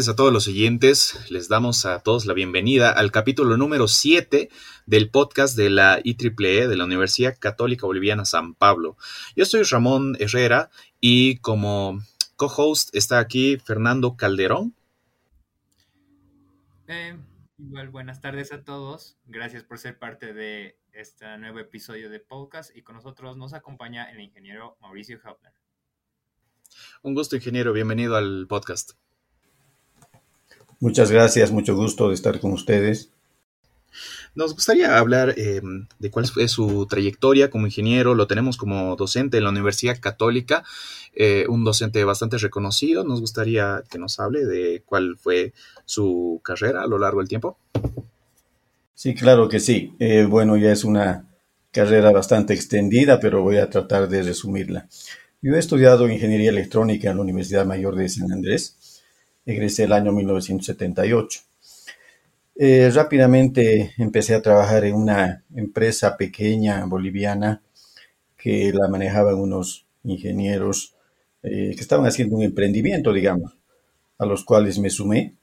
tardes a todos los oyentes. Les damos a todos la bienvenida al capítulo número 7 del podcast de la IEEE de la Universidad Católica Boliviana San Pablo. Yo soy Ramón Herrera y como co-host está aquí Fernando Calderón. Eh, igual, buenas tardes a todos. Gracias por ser parte de este nuevo episodio de podcast y con nosotros nos acompaña el ingeniero Mauricio Hauptner. Un gusto, ingeniero. Bienvenido al podcast. Muchas gracias, mucho gusto de estar con ustedes. Nos gustaría hablar eh, de cuál fue su trayectoria como ingeniero. Lo tenemos como docente en la Universidad Católica, eh, un docente bastante reconocido. Nos gustaría que nos hable de cuál fue su carrera a lo largo del tiempo. Sí, claro que sí. Eh, bueno, ya es una carrera bastante extendida, pero voy a tratar de resumirla. Yo he estudiado ingeniería electrónica en la Universidad Mayor de San Andrés. Egresé el año 1978. Eh, rápidamente empecé a trabajar en una empresa pequeña boliviana que la manejaban unos ingenieros eh, que estaban haciendo un emprendimiento, digamos, a los cuales me sumé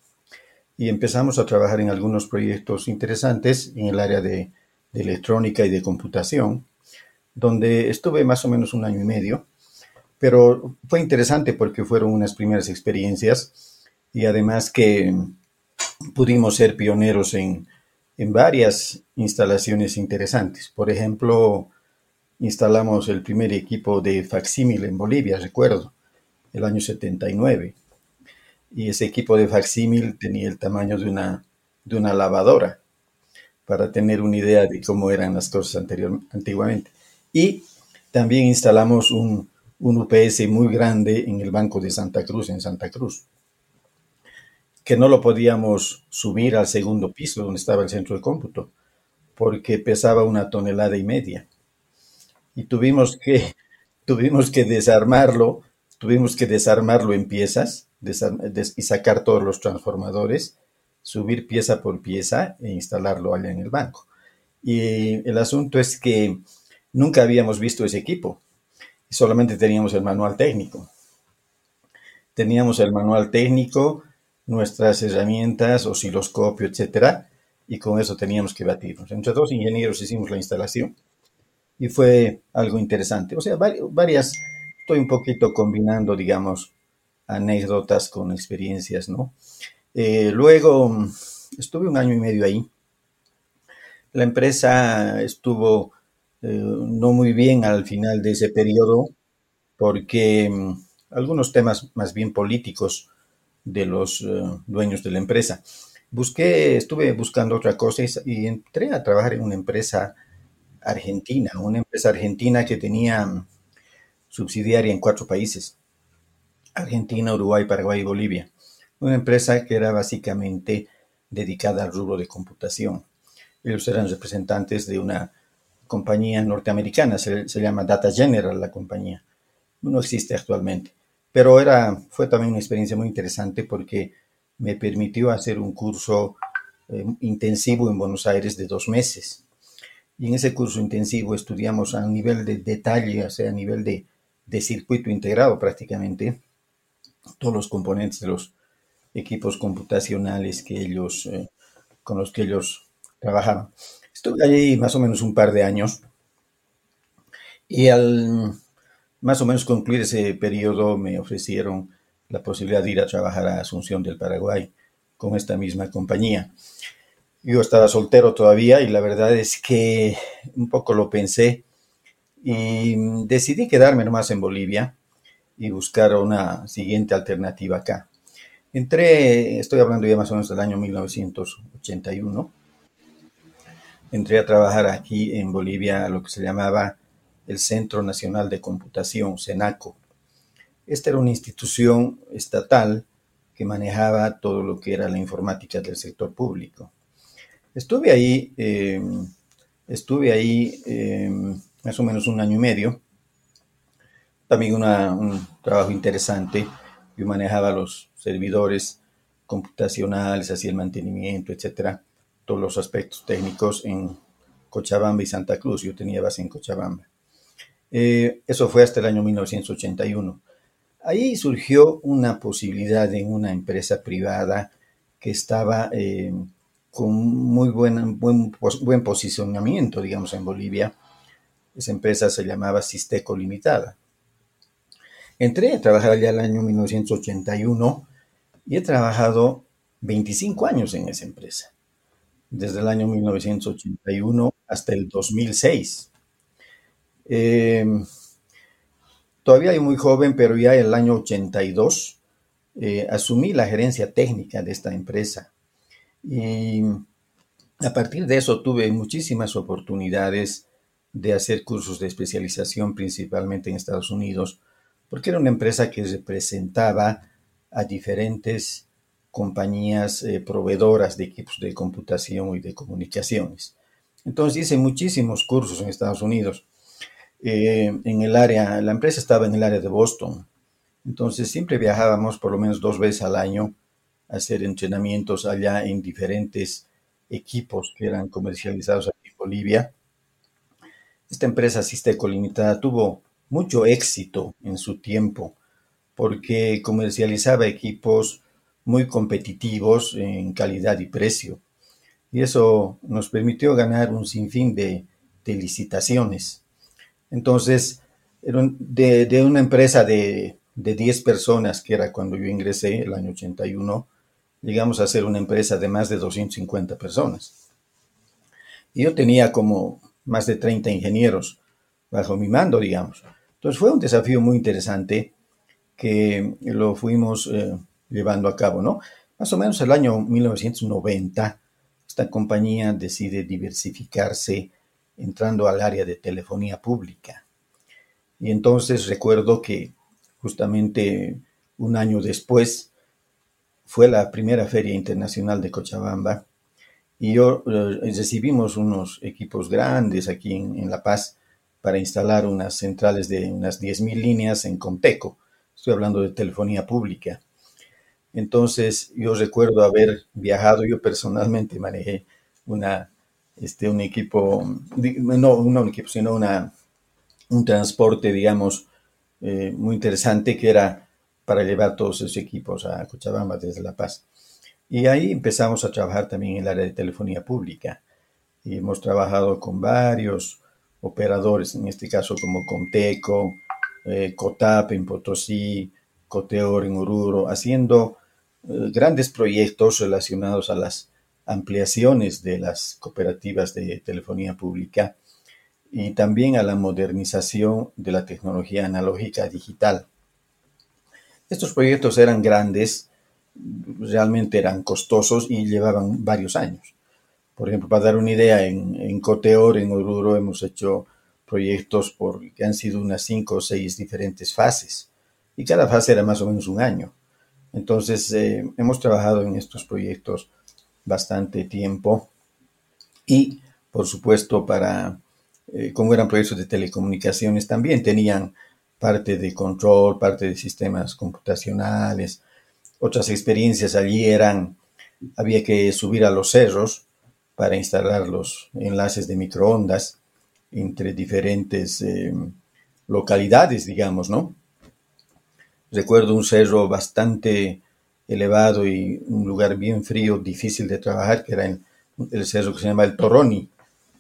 y empezamos a trabajar en algunos proyectos interesantes en el área de, de electrónica y de computación, donde estuve más o menos un año y medio pero fue interesante porque fueron unas primeras experiencias y además que pudimos ser pioneros en, varias instalaciones interesantes. Por ejemplo, instalamos el primer equipo de facsímil en Bolivia, recuerdo, el año 79. Y ese equipo de facsímil tenía el tamaño de una, de una lavadora, para tener una idea de cómo eran las cosas anterior, antiguamente. Y también instalamos un, un UPS muy grande en el Banco de Santa Cruz, en Santa Cruz, que no lo podíamos subir al segundo piso donde estaba el centro de cómputo, porque pesaba una tonelada y media. Y tuvimos que, tuvimos que desarmarlo, tuvimos que desarmarlo en piezas y sacar todos los transformadores, subir pieza por pieza e instalarlo allá en el banco. Y el asunto es que nunca habíamos visto ese equipo solamente teníamos el manual técnico. Teníamos el manual técnico, nuestras herramientas, osciloscopio, etcétera, y con eso teníamos que batirnos. Entre dos ingenieros hicimos la instalación y fue algo interesante. O sea, varias, estoy un poquito combinando, digamos, anécdotas con experiencias, ¿no? Eh, luego estuve un año y medio ahí. La empresa estuvo eh, no muy bien al final de ese periodo porque mm, algunos temas más bien políticos de los eh, dueños de la empresa. Busqué, estuve buscando otra cosa y, entré a trabajar en una empresa argentina, una empresa argentina que tenía mm, subsidiaria en cuatro países, Argentina, Uruguay, Paraguay y Bolivia. Una empresa que era básicamente dedicada al rubro de computación. Ellos eran representantes de una compañía norteamericana, se, llama Data General la compañía. No existe actualmente. Pero era, fue también una experiencia muy interesante porque me permitió hacer un curso eh, intensivo en Buenos Aires de dos meses. Y en ese curso intensivo estudiamos a nivel de detalle, a nivel de, circuito integrado prácticamente, todos los componentes de los equipos computacionales que ellos, eh, con los que ellos trabajaban. Estuve allí más o menos un par de años y al más o menos concluir ese periodo me ofrecieron la posibilidad de ir a trabajar a Asunción del Paraguay con esta misma compañía. Yo estaba soltero todavía y la verdad es que un poco lo pensé y decidí quedarme nomás en Bolivia y buscar una siguiente alternativa acá. Entré, estoy hablando ya más o menos del año 1981, entré a trabajar aquí en Bolivia a lo que se llamaba el Centro Nacional de Computación, CENACO. Esta era una institución estatal que manejaba todo lo que era la informática del sector público. Estuve ahí, eh, estuve ahí eh, más o menos un año y medio. También un trabajo interesante. Yo manejaba los servidores computacionales, hacía el mantenimiento, etcétera todos los aspectos técnicos en Cochabamba y Santa Cruz. Yo tenía base en Cochabamba. Eh, eso fue hasta el año 1981. ahí surgió una posibilidad en una empresa privada que estaba eh, con muy buen, buen, buen posicionamiento, digamos, en Bolivia. Esa empresa se llamaba Sisteco Limitada. Entré a trabajar allá el año 1981 y he trabajado 25 años en esa empresa, desde el año 1981 hasta el 2006. Eh, todavía muy joven, pero ya en el año 82 eh, asumí la gerencia técnica de esta empresa. Y a partir de eso tuve muchísimas oportunidades de hacer cursos de especialización, principalmente en Estados Unidos, porque era una empresa que representaba a diferentes compañías eh, proveedoras de equipos de computación y de comunicaciones. Entonces hice muchísimos cursos en Estados Unidos. Eh, en el área, la empresa estaba en el área de Boston. Entonces siempre viajábamos por lo menos dos veces al año a hacer entrenamientos allá en diferentes equipos que eran comercializados aquí en Bolivia. Esta empresa Sisteco Limitada tuvo mucho éxito en su tiempo porque comercializaba equipos muy competitivos en calidad y precio. Y eso nos permitió ganar un sinfín de, licitaciones. Entonces, de, de una empresa de, de 10 personas, que era cuando yo ingresé el año 81, llegamos a ser una empresa de más de 250 personas. Y yo tenía como más de 30 ingenieros bajo mi mando, digamos. Entonces fue un desafío muy interesante que lo fuimos eh, llevando a cabo, ¿no? Más o menos el año 1990, esta compañía decide diversificarse entrando al área de telefonía pública. Y entonces recuerdo que justamente un año después fue la primera feria internacional de Cochabamba y yo eh, recibimos unos equipos grandes aquí en La Paz para instalar unas centrales de unas 10.000 líneas en Compeco. Estoy hablando de telefonía pública. Entonces, yo recuerdo haber viajado, yo personalmente manejé una, este, un equipo, no, no un equipo, sino una, un transporte, digamos, eh, muy interesante que era para llevar todos esos equipos a Cochabamba desde La Paz. Y ahí empezamos a trabajar también en el área de telefonía pública. Y hemos trabajado con varios operadores, en este caso como Comteco, eh, Cotap en Potosí, Coteor en Oruro, haciendo eh, grandes proyectos relacionados a las ampliaciones de las cooperativas de telefonía pública y también a la modernización de la tecnología analógica digital. Estos proyectos eran grandes, realmente eran costosos y llevaban varios años. Por ejemplo, para dar una idea, en, Coteor, en Oruro, hemos hecho proyectos que han sido unas cinco o seis diferentes fases. Y cada fase era más o menos un año. Entonces, eh, hemos trabajado en estos proyectos bastante tiempo. Y, por supuesto, para, eh, como eran proyectos de telecomunicaciones, también tenían parte de control, parte de sistemas computacionales. Otras experiencias allí eran, había que subir a los cerros para instalar los enlaces de microondas entre diferentes eh, localidades, digamos, ¿no? Recuerdo un cerro bastante elevado y un lugar bien frío, difícil de trabajar, que era el, cerro que se llama el Toroni.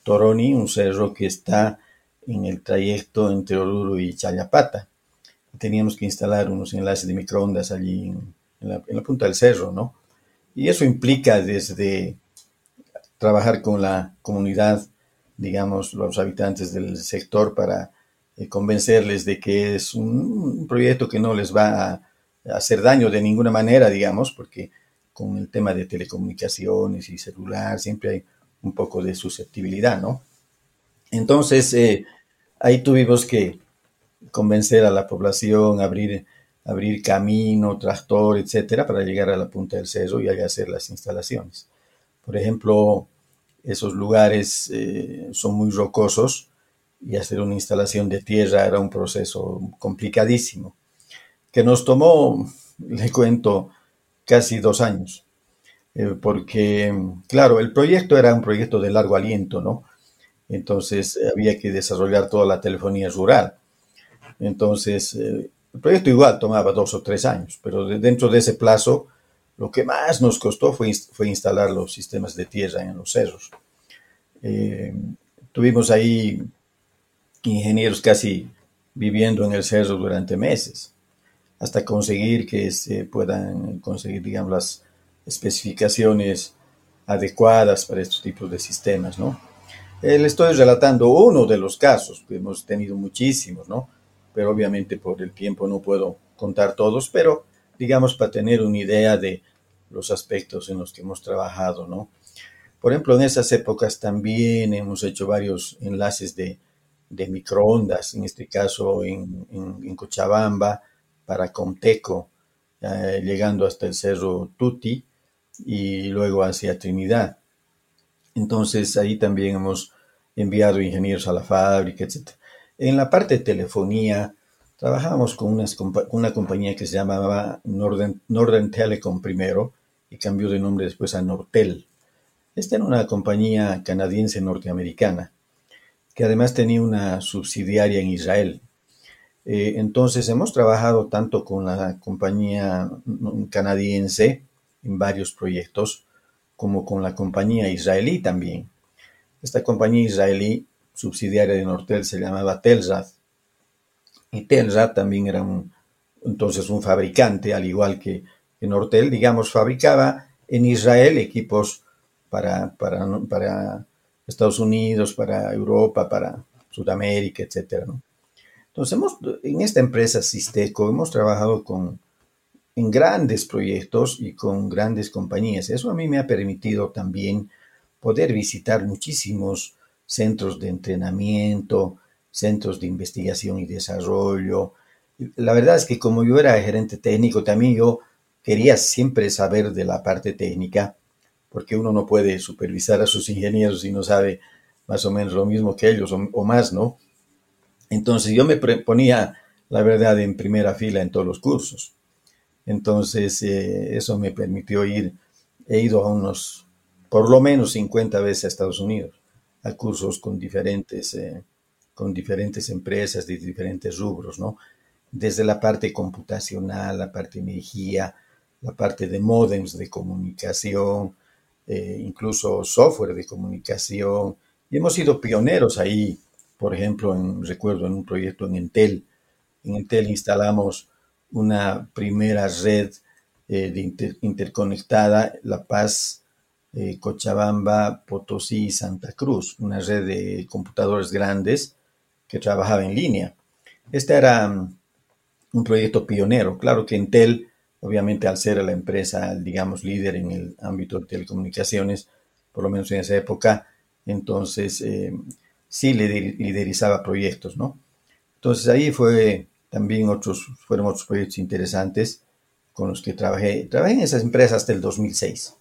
Toroni, un cerro que está en el trayecto entre Oruro y Chayapata. Teníamos que instalar unos enlaces de microondas allí en, la, punta del cerro, ¿no? Y eso implica desde trabajar con la comunidad, digamos, los habitantes del sector para eh, convencerles de que es un, proyecto que no les va a, hacer daño de ninguna manera, digamos, porque con el tema de telecomunicaciones y celular siempre hay un poco de susceptibilidad, ¿no? Entonces, eh, ahí tuvimos que convencer a la población, abrir, abrir camino, tractor, etcétera, para llegar a la punta del cerro y hacer las instalaciones. Por ejemplo, esos lugares eh, son muy rocosos y hacer una instalación de tierra era un proceso complicadísimo, que nos tomó, le cuento, casi dos años. Eh, porque, claro, el proyecto era un proyecto de largo aliento, ¿no? Entonces había que desarrollar toda la telefonía rural. Entonces, eh, El proyecto igual tomaba dos o tres años, pero dentro de ese plazo lo que más nos costó fue, fue instalar los sistemas de tierra en los cerros. Eh, tuvimos ahí ingenieros casi viviendo en el cerro durante meses, hasta conseguir que se puedan conseguir, digamos, las especificaciones adecuadas para estos tipos de sistemas, ¿no? Eh, le estoy relatando uno de los casos, que hemos tenido muchísimos, ¿no? Pero obviamente por el tiempo no puedo contar todos, pero digamos para tener una idea de los aspectos en los que hemos trabajado, ¿no? Por ejemplo, en esas épocas también hemos hecho varios enlaces de, microondas, en este caso en, Cochabamba, para Comteco, llegando hasta el cerro Tuti y luego hacia Trinidad. Entonces ahí también hemos enviado ingenieros a la fábrica, etc. En la parte de telefonía, trabajamos con una, compañía que se llamaba Northern Telecom primero y cambió de nombre después a Nortel. Esta era una compañía canadiense norteamericana que además tenía una subsidiaria en Israel. Eh, entonces hemos trabajado tanto con la compañía canadiense en varios proyectos como con la compañía israelí también. Esta compañía israelí subsidiaria de Nortel se llamaba Telsat y Telsat también era entonces un fabricante, al igual que, Nortel, digamos, fabricaba en Israel equipos para, para, Estados Unidos, para Europa, para Sudamérica, etc. Entonces, hemos, en esta empresa Sisteco hemos trabajado con, en grandes proyectos y con grandes compañías. Eso a mí me ha permitido también poder visitar muchísimos centros de entrenamiento, centros de investigación y desarrollo. La verdad es que como yo era gerente técnico, también yo quería siempre saber de la parte técnica, porque uno no puede supervisar a sus ingenieros si no sabe más o menos lo mismo que ellos o, más, ¿no? Entonces yo me ponía, la verdad, en primera fila en todos los cursos. Entonces eh, eso me permitió ir, he ido a unos, por lo menos 50 veces a Estados Unidos, a cursos con diferentes... Eh, con diferentes empresas de diferentes rubros, ¿no? Desde la parte computacional, la parte de energía, la parte de modems de comunicación, eh, incluso software de comunicación. Y hemos sido pioneros ahí, por ejemplo, en, recuerdo en un proyecto en Intel. En Intel instalamos una primera red eh, interconectada, La Paz, eh, Cochabamba, Potosí y Santa Cruz, una red de computadores grandes que trabajaba en línea. Este era mm, un proyecto pionero. Claro que Intel, obviamente al ser la empresa, digamos, líder en el ámbito de telecomunicaciones, por lo menos en esa época, entonces eh, sí liderizaba proyectos, ¿no? Entonces ahí fue también otros, fueron otros proyectos interesantes con los que trabajé. Trabajé en esas empresas hasta el 2006.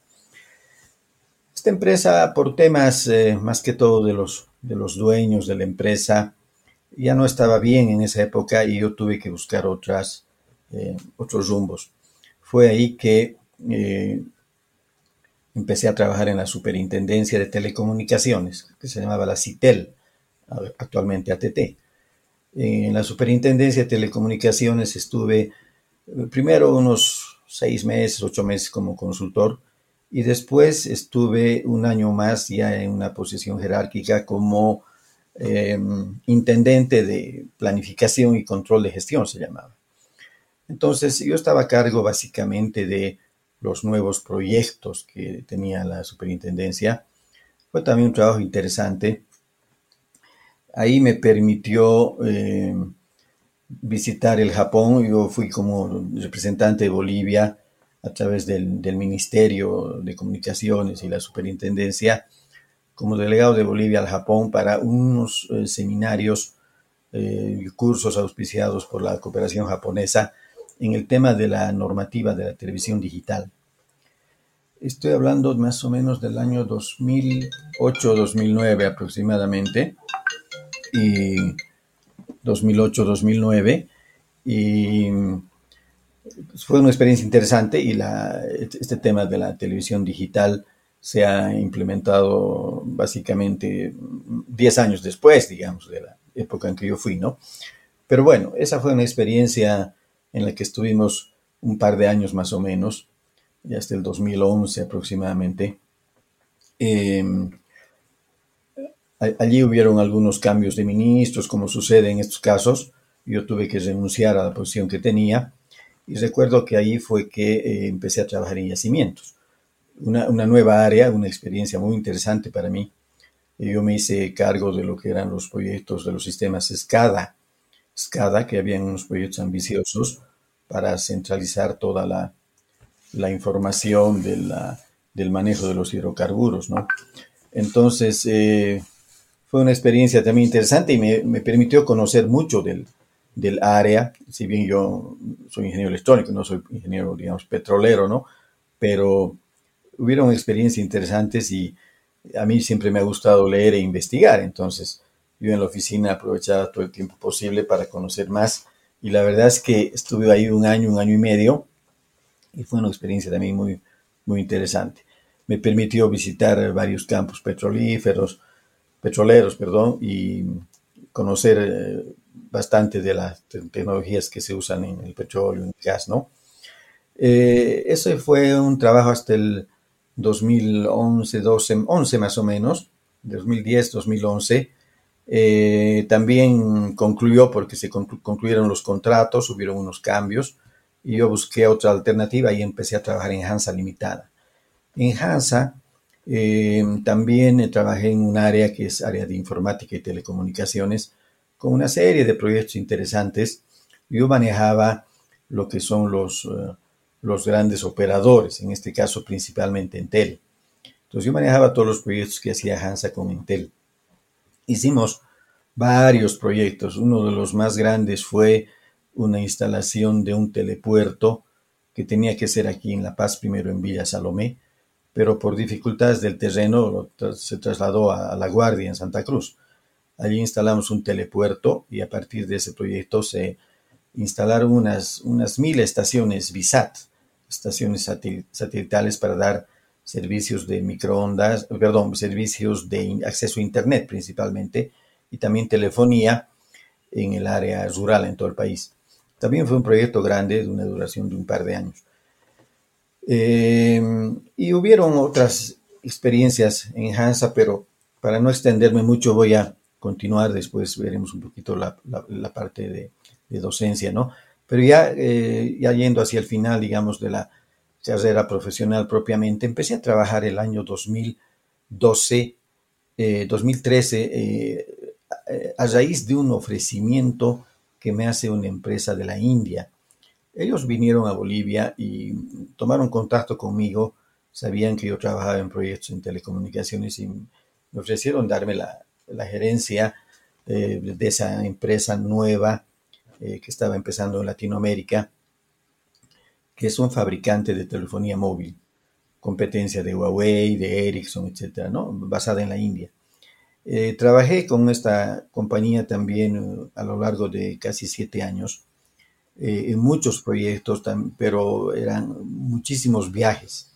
Esta empresa, por temas eh, más que todo de los, de los dueños de la empresa, ya no estaba bien en esa época y yo tuve que buscar otras, eh, otros rumbos. Fue ahí que eh, empecé a trabajar en la Superintendencia de Telecomunicaciones, que se llamaba la CITEL, actualmente ATT. En la Superintendencia de Telecomunicaciones estuve eh, primero unos seis meses, ocho meses como consultor, y después estuve un año más ya en una posición jerárquica como Em, intendente de planificación y control de gestión, se llamaba. Entonces yo estaba a cargo básicamente de los nuevos proyectos que tenía la superintendencia. Fue también un trabajo interesante. Ahí me permitió em, visitar el Japón. Yo fui como representante de Bolivia a través del, del Ministerio de Comunicaciones y la Superintendencia como delegado de Bolivia al Japón para unos eh, seminarios eh, y cursos auspiciados por la cooperación japonesa en el tema de la normativa de la televisión digital. Estoy hablando más o menos del año 2008-2009 aproximadamente, y 2008-2009, y fue una experiencia interesante y este tema de la televisión digital se ha implementado básicamente 10 años después, digamos, de la época en que yo fui, ¿no? Pero bueno, esa fue una experiencia en la que estuvimos un par de años más o menos, ya hasta el 2011 aproximadamente. Em, allí hubieron algunos cambios de ministros, como sucede en estos casos. Yo tuve que renunciar a la posición que tenía y recuerdo que ahí fue que eh, empecé a trabajar en yacimientos. Una, una, nueva área, una experiencia muy interesante para mí. Yo me hice cargo de lo que eran los proyectos de los sistemas SCADA, SCADA, que habían unos proyectos ambiciosos para centralizar toda la, la información de del manejo de los hidrocarburos, ¿no? Entonces, eh, fue una experiencia también interesante y me, me permitió conocer mucho del, del, área, si bien yo soy ingeniero electrónico, no soy ingeniero, digamos, petrolero, ¿no? Pero hubieron experiencias interesantes y a mí siempre me ha gustado leer e investigar, entonces yo en la oficina aprovechaba todo el tiempo posible para conocer más y la verdad es que estuve ahí un año, un año y medio y fue una experiencia también muy, muy interesante. Me permitió visitar varios campos petrolíferos, petroleros, perdón, y conocer eh, bastante de las tecnologías que se usan en el petróleo, en el gas, ¿no? Eh, ese fue un trabajo hasta el 2011, 12, 11 más o menos, 2010, 2011. Eh, también concluyó porque se concluyeron los contratos, hubieron unos cambios y yo busqué otra alternativa y empecé a trabajar en Hansa Limitada. En Hansa eh, también trabajé en un área que es área de informática y telecomunicaciones con una serie de proyectos interesantes. Yo manejaba lo que son los, uh, los grandes operadores, en este caso principalmente Intel. Entonces yo manejaba todos los proyectos que hacía Hansa con Intel. Hicimos varios proyectos. Uno de los más grandes fue una instalación de un telepuerto que tenía que ser aquí en La Paz, primero en Villa Salomé, pero por dificultades del terreno se trasladó a La Guardia, en Santa Cruz. Allí instalamos un telepuerto y a partir de ese proyecto se instalaron unas, unas mil estaciones VISAT, estaciones satelitales para dar servicios de microondas, perdón, servicios de acceso a Internet principalmente, y también telefonía en el área rural en todo el país. También fue un proyecto grande de una duración de un par de años. Eh, y hubieron otras experiencias en Hansa, pero para no extenderme mucho voy a continuar, después veremos un poquito la, la, parte de, docencia, ¿no? Pero ya, eh, ya yendo hacia el final, digamos, de la, carrera profesional propiamente. Empecé a trabajar el año 2012, eh, 2013, eh, a raíz de un ofrecimiento que me hace una empresa de la India. Ellos vinieron a Bolivia y tomaron contacto conmigo, sabían que yo trabajaba en proyectos en telecomunicaciones y me ofrecieron darme la, la gerencia eh, de esa empresa nueva eh, que estaba empezando en Latinoamérica que es un fabricante de telefonía móvil, competencia de Huawei, de Ericsson, etcétera, ¿no? basada en la India. Eh, trabajé con esta compañía también uh, a lo largo de casi siete años, eh, en muchos proyectos, pero eran muchísimos viajes.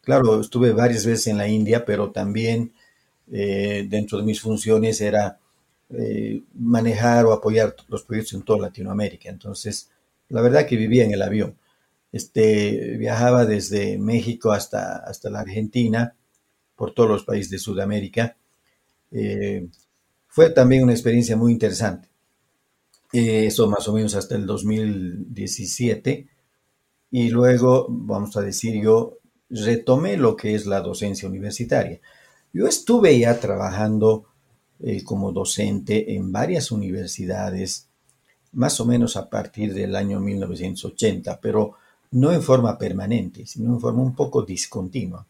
Claro, estuve varias veces en la India, pero también eh, dentro de mis funciones era manejar o apoyar los proyectos en toda Latinoamérica. Entonces, la verdad que vivía en el avión este, viajaba desde México hasta, hasta la Argentina, por todos los países de Sudamérica. Eh, fue también una experiencia muy interesante. Eh, eso más o menos hasta el 2017. Y luego, vamos a decir, yo retomé lo que es la docencia universitaria. Yo estuve ya trabajando eh, como docente en varias universidades, más o menos a partir del año 1980, pero no en forma permanente, sino en forma un poco discontinua,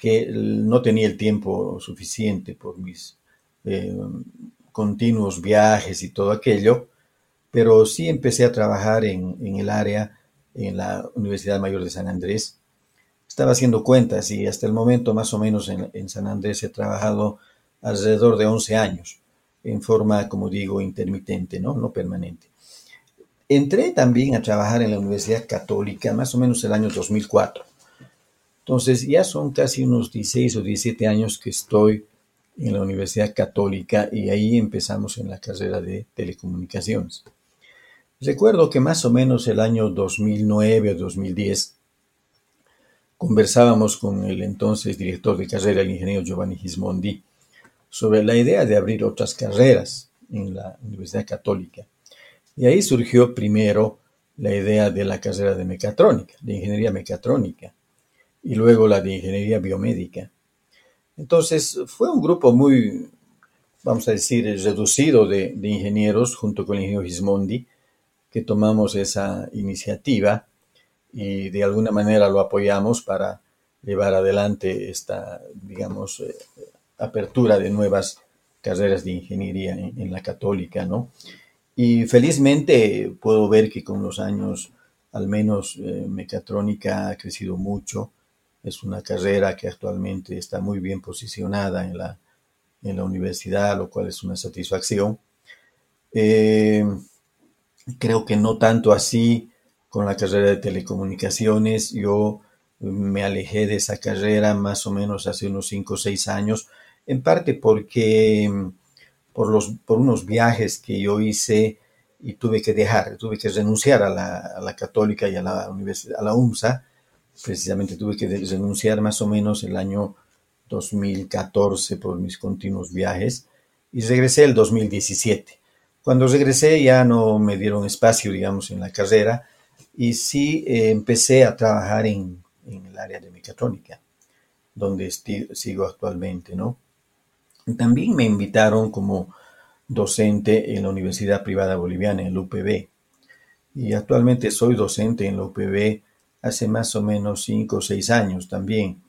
porque no tenía el tiempo suficiente por mis eh, continuos viajes y todo aquello, pero sí empecé a trabajar en, en, el área, en la Universidad Mayor de San Andrés. Estaba haciendo cuentas y hasta el momento más o menos en, en San Andrés he trabajado alrededor de 11 años, en forma, como digo, intermitente, ¿no? no permanente. Entré también a trabajar en la Universidad Católica más o menos el año 2004. Entonces ya son casi unos 16 o 17 años que estoy en la Universidad Católica y ahí empezamos en la carrera de telecomunicaciones. Recuerdo que más o menos el año 2009 o 2010 conversábamos con el entonces director de carrera, el ingeniero Giovanni Gismondi, sobre la idea de abrir otras carreras en la Universidad Católica. Y ahí surgió primero la idea de la carrera de mecatrónica, de ingeniería mecatrónica, y luego la de ingeniería biomédica. Entonces fue un grupo muy, vamos a decir, reducido de, ingenieros junto con el ingeniero Gismondi, que tomamos esa iniciativa y de alguna manera lo apoyamos para llevar adelante esta, digamos, eh, apertura de nuevas carreras de ingeniería en, la católica, ¿no? Y felizmente puedo ver que con los años, al menos eh, mecatrónica ha crecido mucho. Es una carrera que actualmente está muy bien posicionada en la, en la universidad, lo cual es una satisfacción. Eh, creo que no tanto así con la carrera de telecomunicaciones. Yo me alejé de esa carrera más o menos hace unos 5 o 6 años, en parte porque por, los, por unos viajes que yo hice y tuve que dejar, tuve que renunciar a la, católica y a la, universidad, a la UMSA, precisamente tuve que renunciar más o menos el año 2014 por mis continuos viajes y regresé el 2017. Cuando regresé ya no me dieron espacio, digamos, en la carrera y sí eh, empecé a trabajar en, el área de mecatrónica, donde sigo actualmente, ¿no? También me invitaron como docente en la Universidad Privada Boliviana, en la UPB. Y actualmente soy docente en la UPB hace más o menos cinco o seis años también.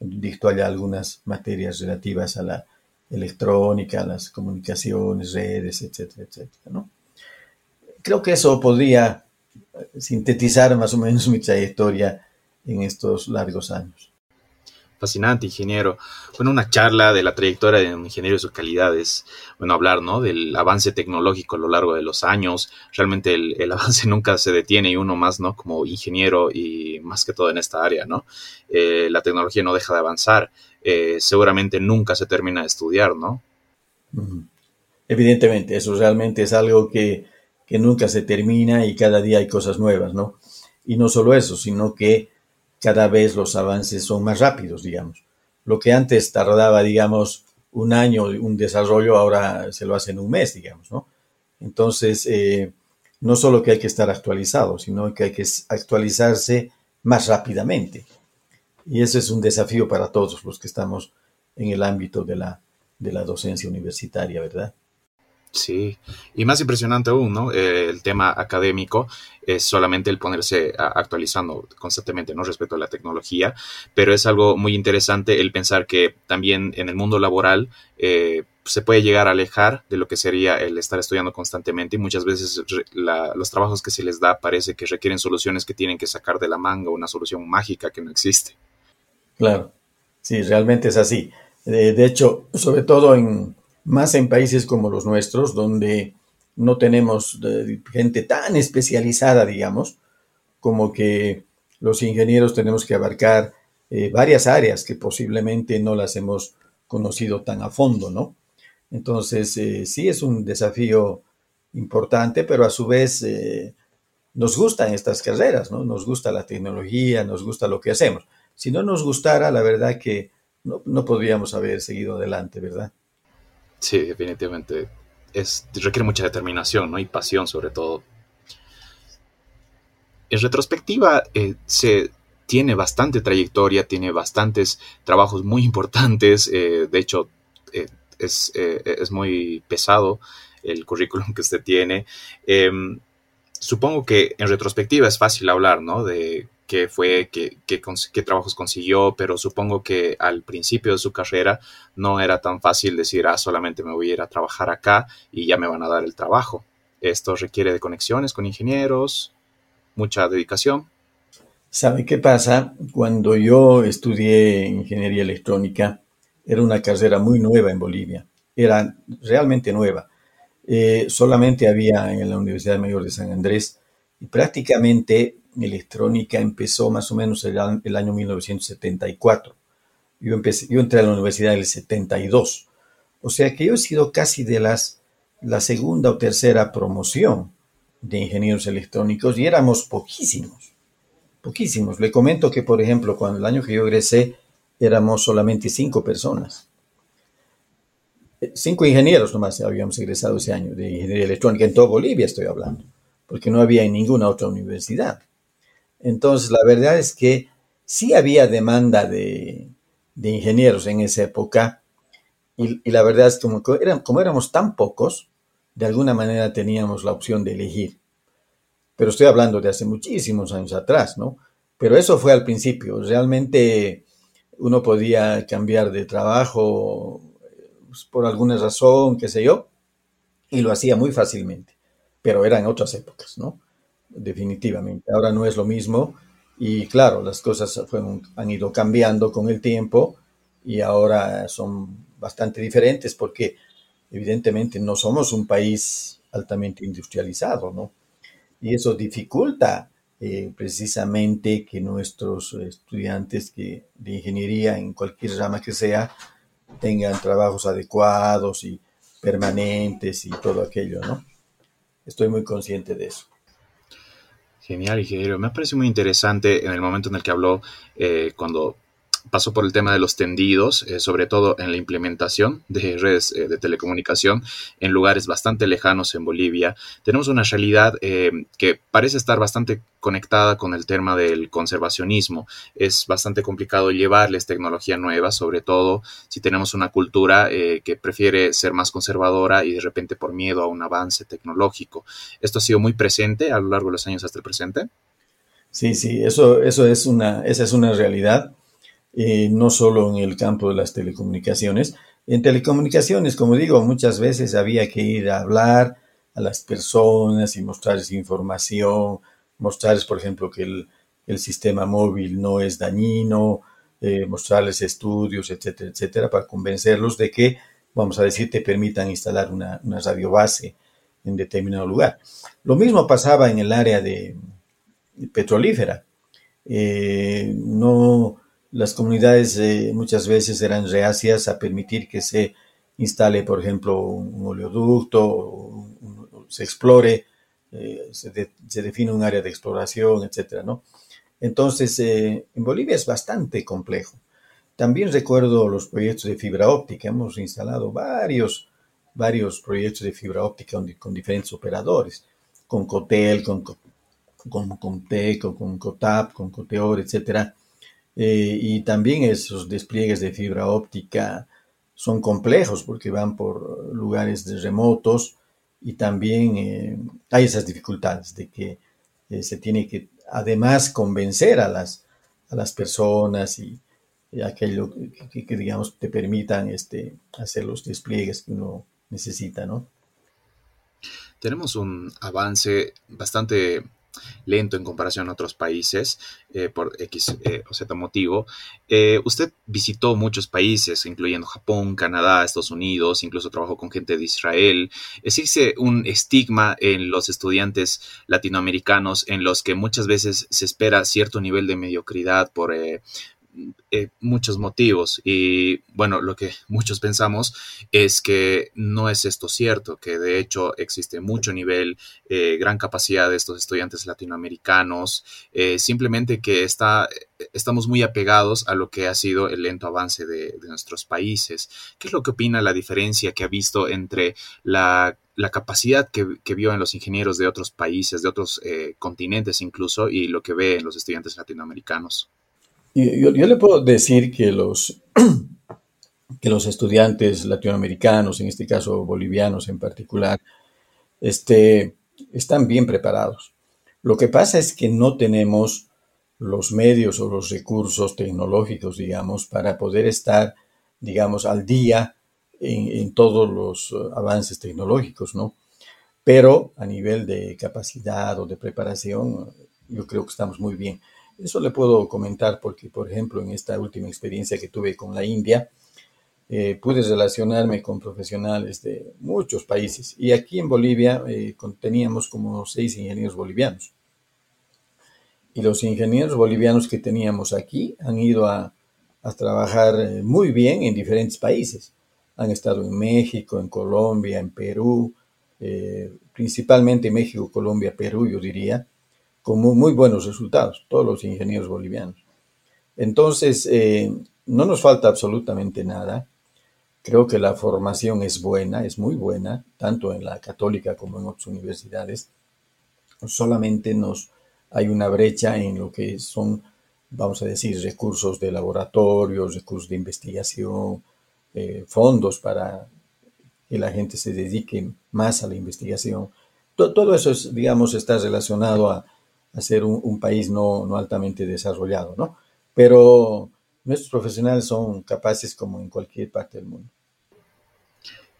Dicto allá algunas materias relativas a la electrónica, las comunicaciones, redes, etcétera, etcétera, ¿no? Creo que eso podría sintetizar más o menos mi trayectoria en estos largos años. Fascinante, ingeniero. Bueno, una charla de la trayectoria de un ingeniero y sus calidades. Bueno, hablar, ¿no? Del avance tecnológico a lo largo de los años. Realmente el, avance nunca se detiene y uno más, ¿no? Como ingeniero y más que todo en esta área, ¿no? Eh, la tecnología no deja de avanzar. Eh, seguramente nunca se termina de estudiar, ¿no? Evidentemente, eso realmente es algo que, que nunca se termina y cada día hay cosas nuevas, ¿no? Y no solo eso, sino que cada vez los avances son más rápidos, digamos. Lo que antes tardaba, digamos, un año, un desarrollo, ahora se lo hace en un mes, digamos, ¿no? Entonces, eh, no solo que hay que estar actualizado, sino que hay que actualizarse más rápidamente. Y ese es un desafío para todos los que estamos en el ámbito de la, de la docencia universitaria, ¿verdad? Sí, y más impresionante aún, ¿no? Eh, el tema académico es solamente el ponerse actualizando constantemente, ¿no? Respecto a la tecnología, pero es algo muy interesante el pensar que también en el mundo laboral eh, se puede llegar a alejar de lo que sería el estar estudiando constantemente y muchas veces los trabajos que se les da parece que requieren soluciones que tienen que sacar de la manga, una solución mágica que no existe. Claro, sí, realmente es así. de hecho, sobre todo en más en países como los nuestros, donde no tenemos eh, gente tan especializada, digamos, como que los ingenieros tenemos que abarcar eh, varias áreas que posiblemente no las hemos conocido tan a fondo, ¿no? Entonces, eh, sí es un desafío importante, pero a su vez nos gustan estas carreras, ¿no? Nos gusta la tecnología, nos gusta lo que hacemos. Si no nos gustara, la verdad que no, no podríamos haber seguido adelante, ¿verdad? Sí, definitivamente. Es, requiere mucha determinación ¿no? y pasión sobre todo. En retrospectiva, eh, se tiene bastante trayectoria, tiene bastantes trabajos muy importantes. Eh, de hecho, eh, es, es, muy pesado el currículum que usted tiene. Em, supongo que en retrospectiva es fácil hablar, ¿no? De qué fue, qué, qué, trabajos consiguió, pero supongo que al principio de su carrera no era tan fácil decir, ah, solamente me voy a ir a trabajar acá y ya me van a dar el trabajo. Esto requiere de conexiones con ingenieros, mucha dedicación. ¿Sabe qué pasa? Cuando yo estudié ingeniería electrónica, era una carrera muy nueva en Bolivia, era realmente nueva. Eh, solamente había en la Universidad Mayor de San Andrés y prácticamente electrónica empezó más o menos el, el año 1974. Yo, empecé, yo entré a la universidad en el 72. O sea que yo he sido casi de las, la segunda o tercera promoción de ingenieros electrónicos y éramos poquísimos, poquísimos. Le comento que, por ejemplo, cuando el año que yo egresé, éramos solamente cinco personas. Cinco ingenieros nomás habíamos egresado ese año de ingeniería electrónica, en toda Bolivia estoy hablando, porque no había en ninguna otra universidad. Entonces, la verdad es que sí había demanda de, ingenieros en esa época, y, la verdad es que como éramos tan pocos, de alguna manera teníamos la opción de elegir. Pero estoy hablando de hace muchísimos años atrás, ¿no? Pero eso fue al principio. Realmente uno podía cambiar de trabajo pues, por alguna razón, qué sé yo, y lo hacía muy fácilmente. Pero eran otras épocas, ¿no? Definitivamente. Ahora no es lo mismo. Y claro, las cosas han ido cambiando con el tiempo y ahora son bastante diferentes porque evidentemente no somos un país altamente industrializado, ¿no? Y eso dificulta eh, precisamente que nuestros estudiantes que, de ingeniería en cualquier rama que sea tengan trabajos adecuados y permanentes y todo aquello, ¿no? Estoy muy consciente de eso. Genial, ingeniero. Me parece muy interesante en el momento en el que habló, eh, cuando pasó por el tema de los tendidos, eh, sobre todo en la implementación de redes eh, de telecomunicación en lugares bastante lejanos en Bolivia. Tenemos una realidad eh, que parece estar bastante conectada con el tema del conservacionismo. Es bastante complicado llevarles tecnología nueva, sobre todo si tenemos una cultura que prefiere ser más conservadora y de repente por miedo a un avance tecnológico. ¿Esto ha sido muy presente a lo largo de los años hasta el presente? Sí, sí, eso, eso es una, esa es una realidad eh, no solo en el campo de las telecomunicaciones. En telecomunicaciones, como digo, muchas veces había que ir a hablar a las personas y mostrarles información, mostrarles, por ejemplo, que el, sistema móvil no es dañino, eh, mostrarles estudios, etcétera, etcétera, para convencerlos de que, vamos a decir, te permitan instalar una, una radio base en determinado lugar. Lo mismo pasaba en el área de petrolífera. Eh, no, las comunidades eh, muchas veces eran reacias a permitir que se instale, por ejemplo, un oleoducto, se explore, eh, se, define un área de exploración, etcétera, ¿no? Entonces, eh, en Bolivia es bastante complejo. También recuerdo los proyectos de fibra óptica. Hemos instalado varios, varios proyectos de fibra óptica con, diferentes operadores, con Cotel, con, con, con con Cotap, con Coteor, etcétera eh, y también esos despliegues de fibra óptica son complejos porque van por lugares remotos y también eh, hay esas dificultades de que eh, se tiene que además convencer a las, a las personas y, aquello que, digamos te permitan este, hacer los despliegues que uno necesita, ¿no? Tenemos un avance bastante lento en comparación a otros países eh, por X eh, o Z motivo. Eh, usted visitó muchos países, incluyendo Japón, Canadá, Estados Unidos, incluso trabajó con gente de Israel. Existe un estigma en los estudiantes latinoamericanos en los que muchas veces se espera cierto nivel de mediocridad por eh, muchos motivos y bueno, lo que muchos pensamos es que no es esto cierto, que de hecho existe mucho nivel, eh, gran capacidad de estos estudiantes latinoamericanos, eh, simplemente que está, estamos muy apegados a lo que ha sido el lento avance de, nuestros países. ¿Qué es lo que opina la diferencia que ha visto entre la capacidad que, vio en los ingenieros de otros países, de otros continentes incluso, y lo que ve en los estudiantes latinoamericanos. Yo, le puedo decir que los, que los estudiantes latinoamericanos, en este caso bolivianos en particular, este, están bien preparados. Lo que pasa es que no tenemos los medios o los recursos tecnológicos, digamos, para poder estar, digamos, al día en, todos los uh, avances tecnológicos, ¿no? Pero a nivel de capacidad o de preparación, yo creo que estamos muy bien. Eso le puedo comentar porque, por ejemplo, en esta última experiencia que tuve con la India, eh, pude relacionarme con profesionales de muchos países. Y aquí en Bolivia eh, teníamos como seis ingenieros bolivianos. Y los ingenieros bolivianos que teníamos aquí han ido a, trabajar eh, muy bien en diferentes países. Han estado en México, en Colombia, en Perú, eh, principalmente México, Colombia, Perú, yo diría, con muy, buenos resultados, todos los ingenieros bolivianos. Entonces, eh, no nos falta absolutamente nada. Creo que la formación es buena, es muy buena, tanto en la católica como en otras universidades. Solamente nos hay una brecha en lo que son, vamos a decir, recursos de laboratorio, recursos de investigación, eh, fondos para que la gente se dedique más a la investigación. Todo, eso, es, digamos, está relacionado a, ser un, país no, no, altamente desarrollado, ¿no? Pero nuestros profesionales son capaces como en cualquier parte del mundo.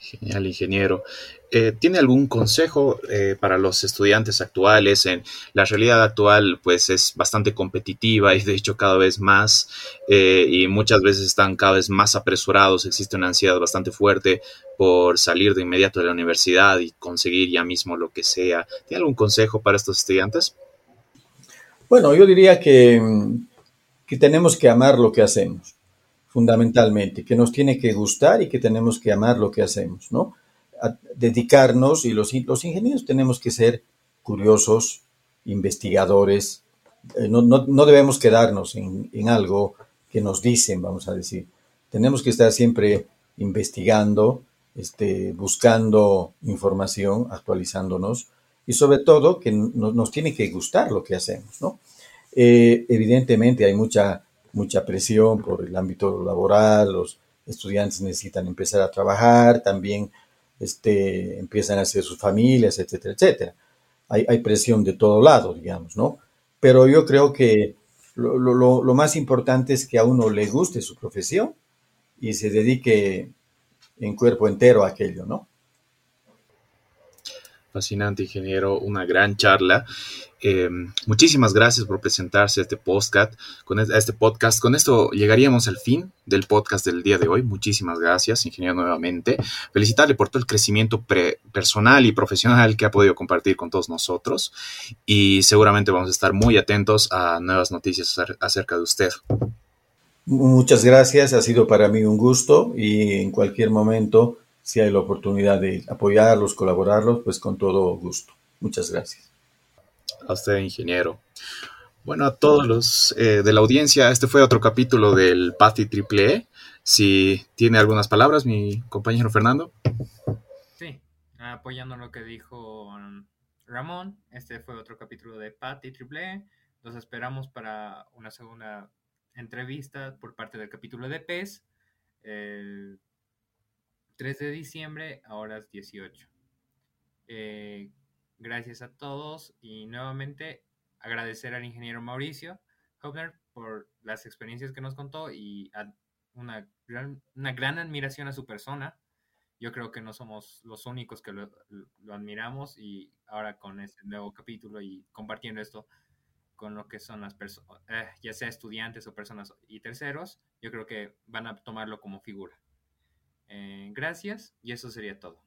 Genial, ingeniero. Eh, ¿Tiene algún consejo eh, para los estudiantes actuales? En la realidad actual, pues es bastante competitiva y de hecho cada vez más eh, y muchas veces están cada vez más apresurados. Existe una ansiedad bastante fuerte por salir de inmediato de la universidad y conseguir ya mismo lo que sea. ¿Tiene algún consejo para estos estudiantes? Bueno, yo diría que, que tenemos que amar lo que hacemos fundamentalmente, que nos tiene que gustar y que tenemos que amar lo que hacemos, ¿no? dedicarnos y los, los ingenieros tenemos que ser curiosos, investigadores, eh, no, no, debemos quedarnos en, en, algo que nos dicen, vamos a decir. Tenemos que estar siempre investigando, este, buscando información, actualizándonos y sobre todo que nos tiene que gustar lo que hacemos, ¿no? Eh, evidentemente hay mucha mucha presión por el ámbito laboral, los estudiantes necesitan empezar a trabajar, también este, empiezan a hacer sus familias, etcétera, etcétera. Hay, presión de todo lado, digamos, ¿no? Pero yo creo que lo, lo, lo, más importante es que a uno le guste su profesión y se dedique en cuerpo entero a aquello, ¿no? Fascinante, ingeniero, una gran charla. Eh, muchísimas gracias por presentarse a este podcast. Con este podcast, con esto llegaríamos al fin del podcast del día de hoy. Muchísimas gracias, ingeniero, nuevamente. Felicitarle por todo el crecimiento personal y profesional que ha podido compartir con todos nosotros. Y seguramente vamos a estar muy atentos a nuevas noticias acerca de usted. Muchas gracias, ha sido para mí un gusto y en cualquier momento si hay la oportunidad de apoyarlos, colaborarlos, pues con todo gusto. Muchas gracias. A usted, ingeniero. Bueno, a todos los eh, de la audiencia, este fue otro capítulo del PATI Triple E. Si tiene algunas palabras, mi compañero Fernando. Sí, apoyando lo que dijo Ramón, este fue otro capítulo de PATI Triple E. Los esperamos para una segunda entrevista por parte del capítulo de PES. 3 de diciembre a horas 18. Eh, gracias a todos y nuevamente agradecer al ingeniero Mauricio Hopner por las experiencias que nos contó y una, gran, una gran admiración a su persona. Yo creo que no somos los únicos que lo, admiramos y ahora con este nuevo capítulo y compartiendo esto con lo que son las personas, eh, ya sea estudiantes o personas y terceros, yo creo que van a tomarlo como figura. Eh, gracias y eso sería todo.